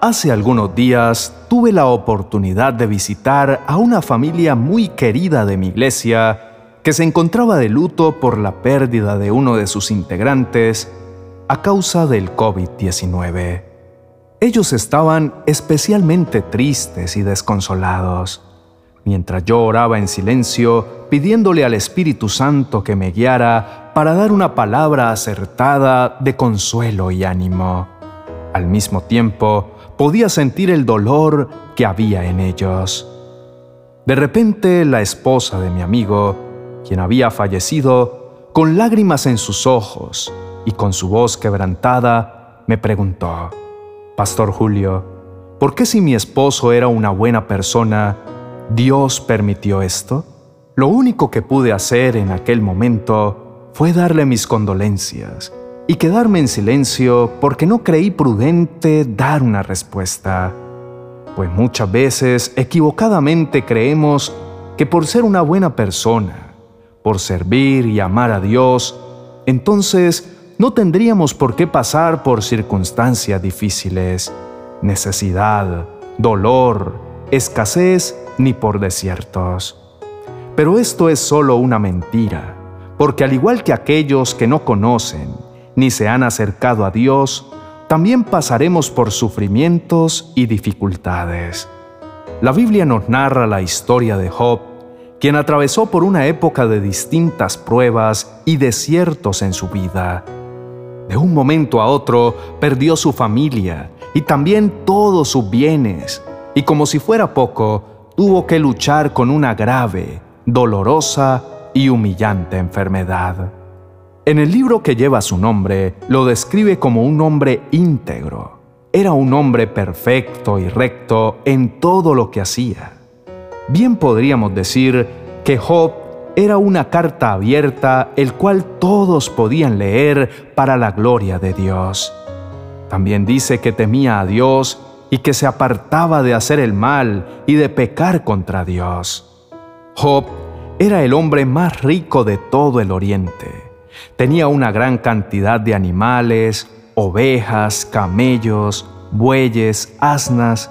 Hace algunos días tuve la oportunidad de visitar a una familia muy querida de mi iglesia que se encontraba de luto por la pérdida de uno de sus integrantes a causa del COVID-19. Ellos estaban especialmente tristes y desconsolados, mientras yo oraba en silencio pidiéndole al Espíritu Santo que me guiara para dar una palabra acertada de consuelo y ánimo. Al mismo tiempo, podía sentir el dolor que había en ellos. De repente, la esposa de mi amigo, quien había fallecido, con lágrimas en sus ojos y con su voz quebrantada, me preguntó, Pastor Julio, ¿por qué si mi esposo era una buena persona, Dios permitió esto? Lo único que pude hacer en aquel momento fue darle mis condolencias y quedarme en silencio porque no creí prudente dar una respuesta, pues muchas veces equivocadamente creemos que por ser una buena persona, por servir y amar a Dios, entonces no tendríamos por qué pasar por circunstancias difíciles, necesidad, dolor, escasez ni por desiertos. Pero esto es solo una mentira, porque al igual que aquellos que no conocen, ni se han acercado a Dios, también pasaremos por sufrimientos y dificultades. La Biblia nos narra la historia de Job, quien atravesó por una época de distintas pruebas y desiertos en su vida. De un momento a otro perdió su familia y también todos sus bienes, y como si fuera poco, tuvo que luchar con una grave, dolorosa y humillante enfermedad. En el libro que lleva su nombre, lo describe como un hombre íntegro. Era un hombre perfecto y recto en todo lo que hacía. Bien podríamos decir que Job era una carta abierta el cual todos podían leer para la gloria de Dios. También dice que temía a Dios y que se apartaba de hacer el mal y de pecar contra Dios. Job era el hombre más rico de todo el oriente Tenía una gran cantidad de animales, ovejas, camellos, bueyes, asnas.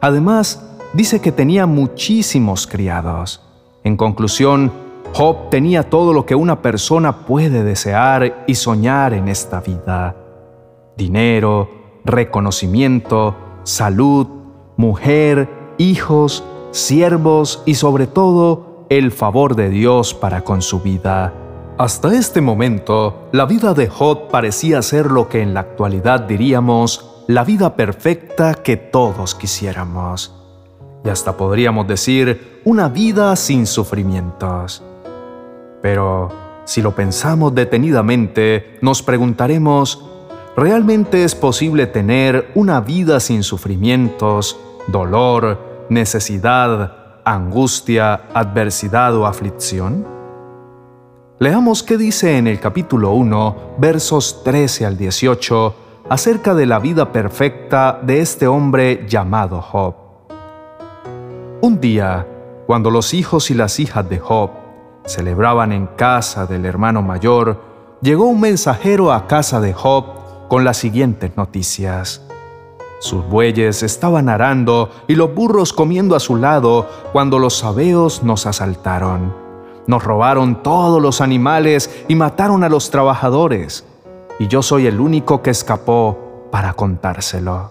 Además, dice que tenía muchísimos criados. En conclusión, Job tenía todo lo que una persona puede desear y soñar en esta vida. Dinero, reconocimiento, salud, mujer, hijos, siervos y sobre todo el favor de Dios para con su vida. Hasta este momento, la vida de Job parecía ser lo que en la actualidad diríamos la vida perfecta que todos quisiéramos. Y hasta podríamos decir una vida sin sufrimientos. Pero si lo pensamos detenidamente, nos preguntaremos, ¿realmente es posible tener una vida sin sufrimientos, dolor, necesidad, angustia, adversidad o aflicción? Leamos qué dice en el capítulo 1, versos 13 al 18, acerca de la vida perfecta de este hombre llamado Job. Un día, cuando los hijos y las hijas de Job celebraban en casa del hermano mayor, llegó un mensajero a casa de Job con las siguientes noticias. Sus bueyes estaban arando y los burros comiendo a su lado cuando los sabeos nos asaltaron. Nos robaron todos los animales y mataron a los trabajadores, y yo soy el único que escapó para contárselo.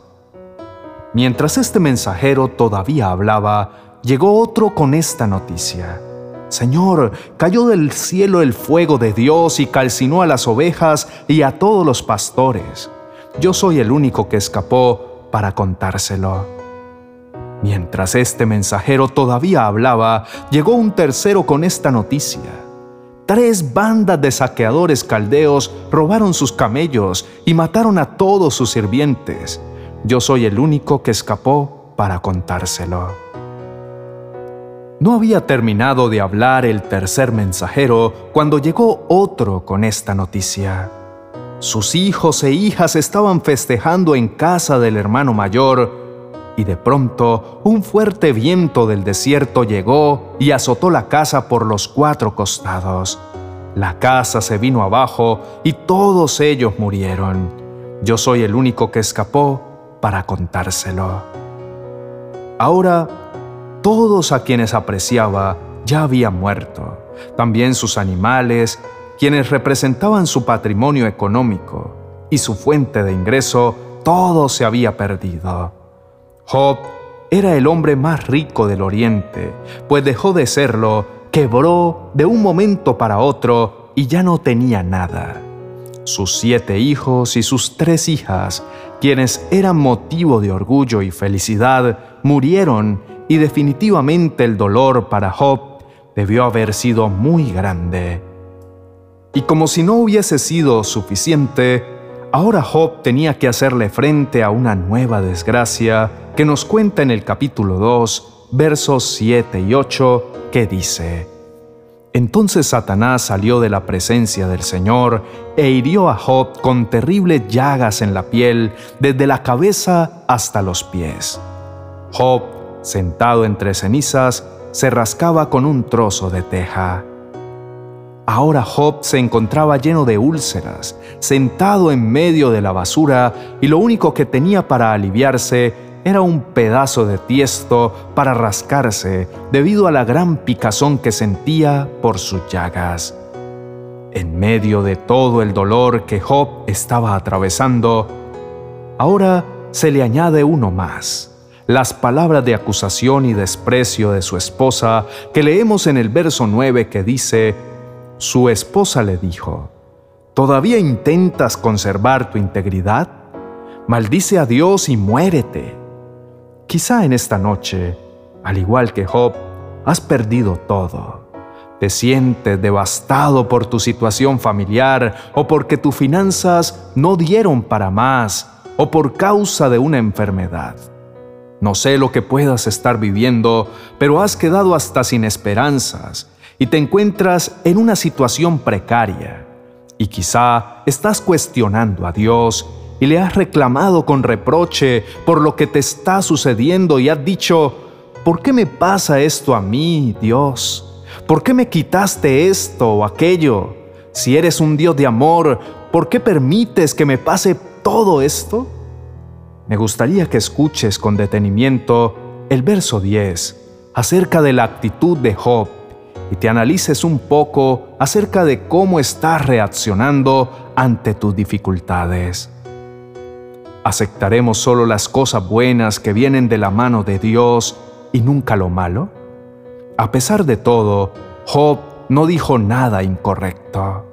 Mientras este mensajero todavía hablaba, llegó otro con esta noticia. Señor, cayó del cielo el fuego de Dios y calcinó a las ovejas y a todos los pastores. Yo soy el único que escapó para contárselo. Mientras este mensajero todavía hablaba, llegó un tercero con esta noticia. Tres bandas de saqueadores caldeos robaron sus camellos y mataron a todos sus sirvientes. Yo soy el único que escapó para contárselo. No había terminado de hablar el tercer mensajero cuando llegó otro con esta noticia. Sus hijos e hijas estaban festejando en casa del hermano mayor y de pronto un fuerte viento del desierto llegó y azotó la casa por los cuatro costados. La casa se vino abajo y todos ellos murieron. Yo soy el único que escapó para contárselo. Ahora, todos a quienes apreciaba ya habían muerto, también sus animales, quienes representaban su patrimonio económico y su fuente de ingreso, todo se había perdido. Job era el hombre más rico del oriente, pues dejó de serlo, quebró de un momento para otro y ya no tenía nada. Sus siete hijos y sus tres hijas, quienes eran motivo de orgullo y felicidad, murieron y definitivamente el dolor para Job debió haber sido muy grande. Y como si no hubiese sido suficiente, ahora Job tenía que hacerle frente a una nueva desgracia que nos cuenta en el capítulo 2, versos 7 y 8, que dice, Entonces Satanás salió de la presencia del Señor e hirió a Job con terribles llagas en la piel, desde la cabeza hasta los pies. Job, sentado entre cenizas, se rascaba con un trozo de teja. Ahora Job se encontraba lleno de úlceras, sentado en medio de la basura, y lo único que tenía para aliviarse era un pedazo de tiesto para rascarse debido a la gran picazón que sentía por sus llagas. En medio de todo el dolor que Job estaba atravesando, ahora se le añade uno más las palabras de acusación y desprecio de su esposa que leemos en el verso 9 que dice, su esposa le dijo, ¿todavía intentas conservar tu integridad? Maldice a Dios y muérete. Quizá en esta noche, al igual que Job, has perdido todo. Te sientes devastado por tu situación familiar o porque tus finanzas no dieron para más o por causa de una enfermedad. No sé lo que puedas estar viviendo, pero has quedado hasta sin esperanzas y te encuentras en una situación precaria. Y quizá estás cuestionando a Dios y le has reclamado con reproche por lo que te está sucediendo y has dicho, ¿por qué me pasa esto a mí, Dios? ¿Por qué me quitaste esto o aquello? Si eres un Dios de amor, ¿por qué permites que me pase todo esto? me gustaría que escuches con detenimiento el verso 10 acerca de la actitud de Job y te analices un poco acerca de cómo estás reaccionando ante tus dificultades. ¿Aceptaremos solo las cosas buenas que vienen de la mano de Dios y nunca lo malo? A pesar de todo, Job no dijo nada incorrecto.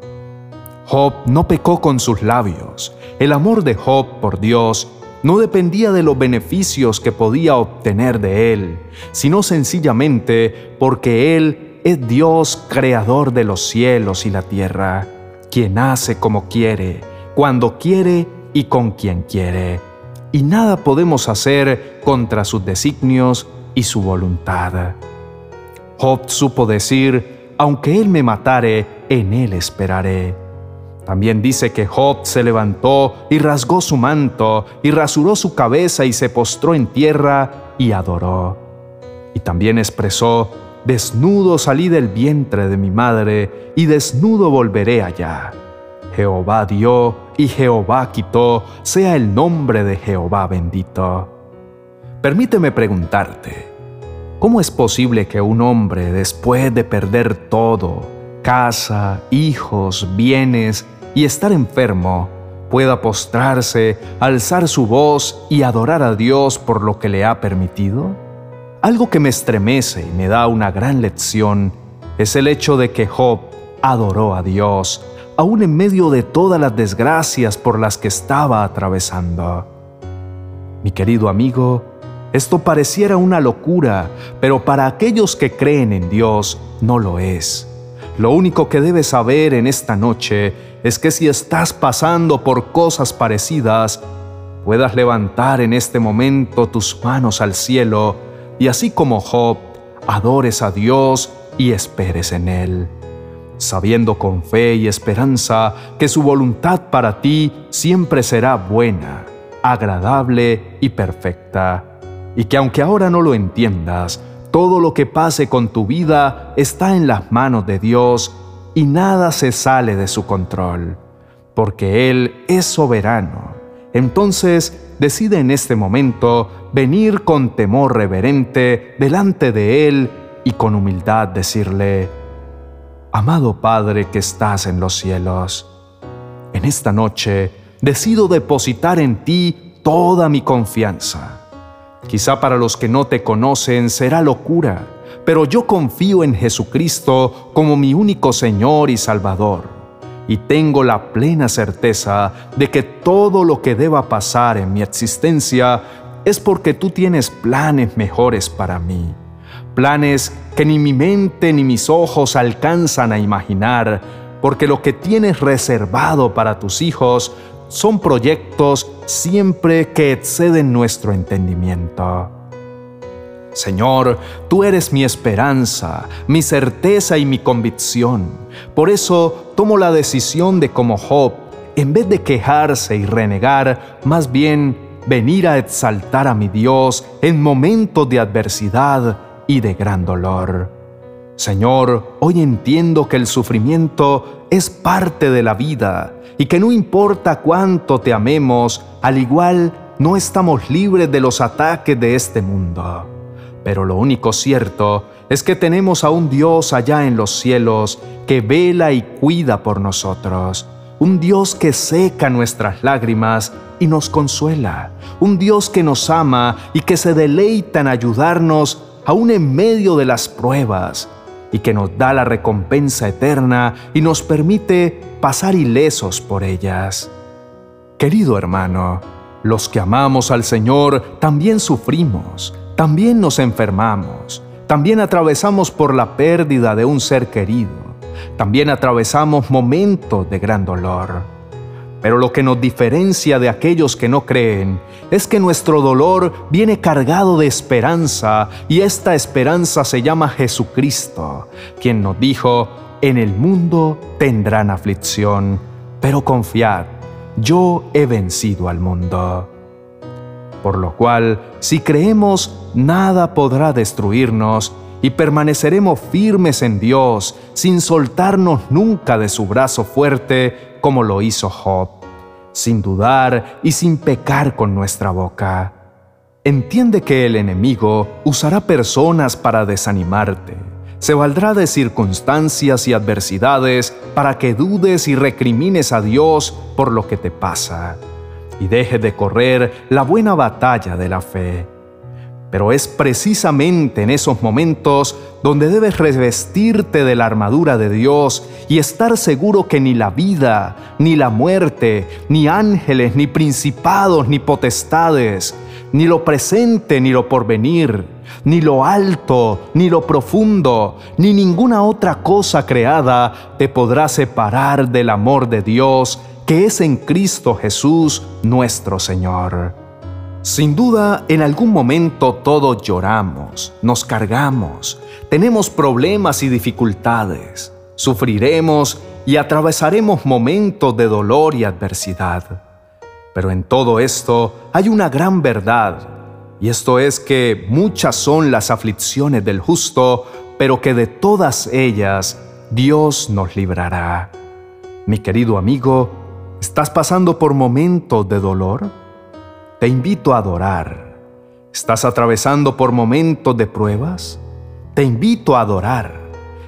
Job no pecó con sus labios. El amor de Job por Dios no dependía de los beneficios que podía obtener de Él, sino sencillamente porque Él es Dios creador de los cielos y la tierra, quien hace como quiere, cuando quiere y con quien quiere. Y nada podemos hacer contra sus designios y su voluntad. Job supo decir, aunque Él me matare, en Él esperaré. También dice que Job se levantó y rasgó su manto y rasuró su cabeza y se postró en tierra y adoró. Y también expresó, desnudo salí del vientre de mi madre y desnudo volveré allá. Jehová dio y Jehová quitó, sea el nombre de Jehová bendito. Permíteme preguntarte, ¿cómo es posible que un hombre después de perder todo, casa, hijos, bienes y estar enfermo, pueda postrarse, alzar su voz y adorar a Dios por lo que le ha permitido? Algo que me estremece y me da una gran lección es el hecho de que Job adoró a Dios, aún en medio de todas las desgracias por las que estaba atravesando. Mi querido amigo, esto pareciera una locura, pero para aquellos que creen en Dios no lo es. Lo único que debes saber en esta noche es que si estás pasando por cosas parecidas, puedas levantar en este momento tus manos al cielo y así como Job, adores a Dios y esperes en Él, sabiendo con fe y esperanza que su voluntad para ti siempre será buena, agradable y perfecta, y que aunque ahora no lo entiendas, todo lo que pase con tu vida está en las manos de Dios y nada se sale de su control, porque Él es soberano. Entonces, decide en este momento venir con temor reverente delante de Él y con humildad decirle, Amado Padre que estás en los cielos, en esta noche decido depositar en ti toda mi confianza. Quizá para los que no te conocen será locura, pero yo confío en Jesucristo como mi único Señor y Salvador, y tengo la plena certeza de que todo lo que deba pasar en mi existencia es porque tú tienes planes mejores para mí, planes que ni mi mente ni mis ojos alcanzan a imaginar, porque lo que tienes reservado para tus hijos son proyectos siempre que exceden nuestro entendimiento. Señor, tú eres mi esperanza, mi certeza y mi convicción. Por eso tomo la decisión de como Job, en vez de quejarse y renegar, más bien venir a exaltar a mi Dios en momentos de adversidad y de gran dolor. Señor, hoy entiendo que el sufrimiento es parte de la vida y que no importa cuánto te amemos, al igual no estamos libres de los ataques de este mundo. Pero lo único cierto es que tenemos a un Dios allá en los cielos que vela y cuida por nosotros, un Dios que seca nuestras lágrimas y nos consuela, un Dios que nos ama y que se deleita en ayudarnos aún en medio de las pruebas. Y que nos da la recompensa eterna y nos permite pasar ilesos por ellas. Querido hermano, los que amamos al Señor también sufrimos, también nos enfermamos, también atravesamos por la pérdida de un ser querido, también atravesamos momentos de gran dolor. Pero lo que nos diferencia de aquellos que no creen es que nuestro dolor viene cargado de esperanza y esta esperanza se llama Jesucristo, quien nos dijo, en el mundo tendrán aflicción, pero confiad, yo he vencido al mundo. Por lo cual, si creemos, nada podrá destruirnos y permaneceremos firmes en Dios sin soltarnos nunca de su brazo fuerte como lo hizo Job, sin dudar y sin pecar con nuestra boca. Entiende que el enemigo usará personas para desanimarte. Se valdrá de circunstancias y adversidades para que dudes y recrimines a Dios por lo que te pasa y deje de correr la buena batalla de la fe. Pero es precisamente en esos momentos donde debes revestirte de la armadura de Dios y estar seguro que ni la vida, ni la muerte, ni ángeles, ni principados, ni potestades, ni lo presente, ni lo porvenir, ni lo alto, ni lo profundo, ni ninguna otra cosa creada te podrá separar del amor de Dios que es en Cristo Jesús nuestro Señor. Sin duda, en algún momento todos lloramos, nos cargamos, tenemos problemas y dificultades, sufriremos y atravesaremos momentos de dolor y adversidad. Pero en todo esto hay una gran verdad, y esto es que muchas son las aflicciones del justo, pero que de todas ellas Dios nos librará. Mi querido amigo, ¿estás pasando por momentos de dolor? Te invito a adorar. ¿Estás atravesando por momentos de pruebas? Te invito a adorar.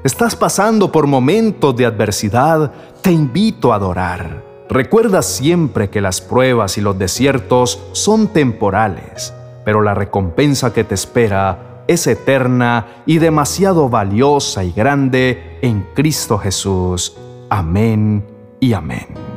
¿Estás pasando por momentos de adversidad? Te invito a adorar. Recuerda siempre que las pruebas y los desiertos son temporales, pero la recompensa que te espera es eterna y demasiado valiosa y grande en Cristo Jesús. Amén y amén.